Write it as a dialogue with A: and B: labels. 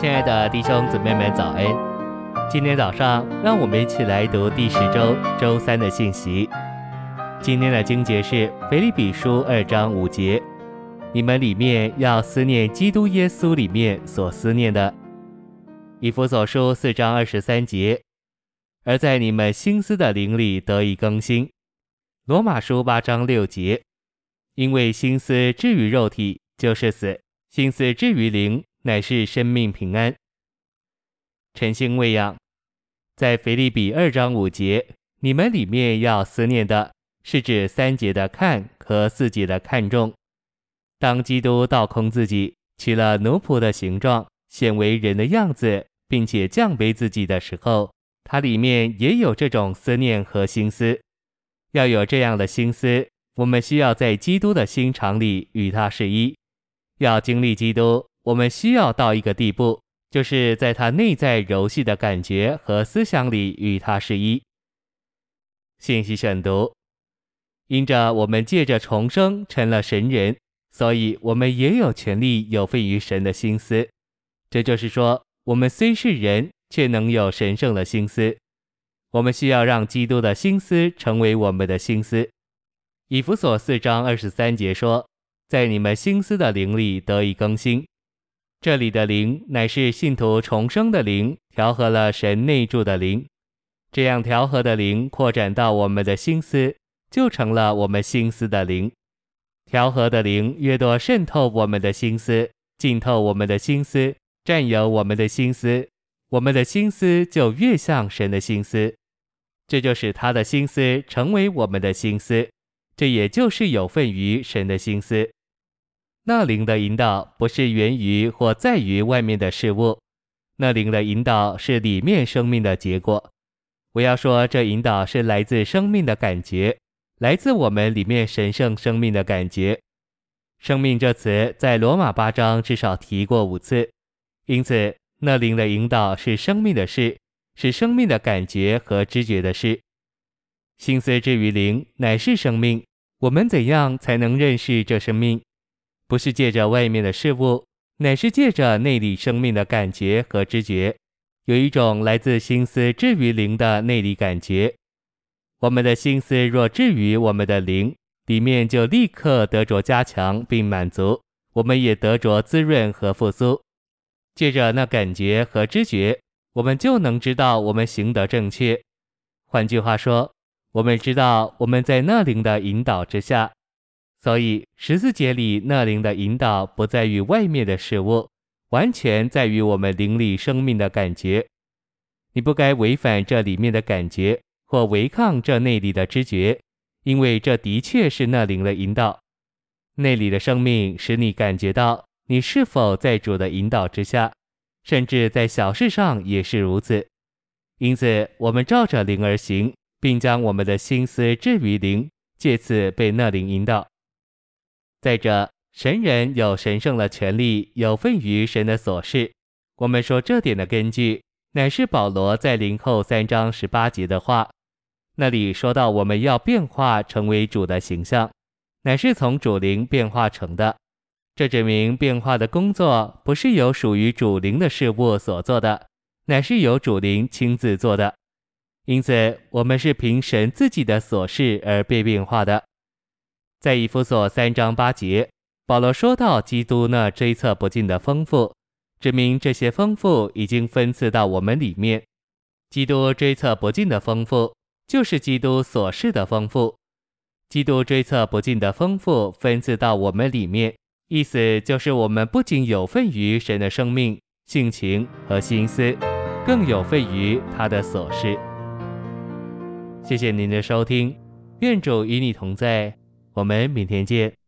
A: 亲爱的弟兄姊妹们，早安！今天早上，让我们一起来读第十周周三的信息。今天的经节是腓立比书二章五节：你们里面要思念基督耶稣里面所思念的。以弗所书四章二十三节：而在你们心思的灵里得以更新。罗马书八章六节：因为心思置于肉体就是死，心思置于灵。乃是生命平安。晨星喂养，在腓立比二章五节，你们里面要思念的，是指三节的看和四节的看重。当基督倒空自己，取了奴仆的形状，显为人的样子，并且降卑自己的时候，他里面也有这种思念和心思。要有这样的心思，我们需要在基督的心肠里与他是一，要经历基督。我们需要到一个地步，就是在他内在柔细的感觉和思想里与他是一。信息选读：因着我们借着重生成了神人，所以我们也有权利有份于神的心思。这就是说，我们虽是人，却能有神圣的心思。我们需要让基督的心思成为我们的心思。以弗所四章二十三节说：“在你们心思的灵里得以更新。”这里的灵乃是信徒重生的灵，调和了神内住的灵，这样调和的灵扩展到我们的心思，就成了我们心思的灵。调和的灵越多渗透我们的心思，浸透我们的心思，占有我们的心思，我们的心思就越像神的心思，这就使他的心思成为我们的心思，这也就是有份于神的心思。那灵的引导不是源于或在于外面的事物，那灵的引导是里面生命的结果。我要说，这引导是来自生命的感觉，来自我们里面神圣生命的感觉。生命这词在罗马八章至少提过五次，因此那灵的引导是生命的事，是生命的感觉和知觉的事。心思之于灵，乃是生命。我们怎样才能认识这生命？不是借着外面的事物，乃是借着内里生命的感觉和知觉，有一种来自心思置于灵的内里感觉。我们的心思若置于我们的灵里面，就立刻得着加强并满足，我们也得着滋润和复苏。借着那感觉和知觉，我们就能知道我们行得正确。换句话说，我们知道我们在那灵的引导之下。所以十字节里那灵的引导不在于外面的事物，完全在于我们灵里生命的感觉。你不该违反这里面的感觉，或违抗这内里的知觉，因为这的确是那灵的引导。内里的生命使你感觉到你是否在主的引导之下，甚至在小事上也是如此。因此，我们照着灵而行，并将我们的心思置于灵，借此被那灵引导。再者，神人有神圣的权利，有份于神的琐事。我们说这点的根据，乃是保罗在灵后三章十八节的话，那里说到我们要变化成为主的形象，乃是从主灵变化成的。这指明变化的工作不是由属于主灵的事物所做的，乃是由主灵亲自做的。因此，我们是凭神自己的琐事而被变化的。在以弗所三章八节，保罗说到基督那追测不尽的丰富，指明这些丰富已经分赐到我们里面。基督追测不尽的丰富，就是基督所示的丰富。基督追测不尽的丰富分赐到我们里面，意思就是我们不仅有份于神的生命、性情和心思，更有份于他的所示。谢谢您的收听，愿主与你同在。我们明天见。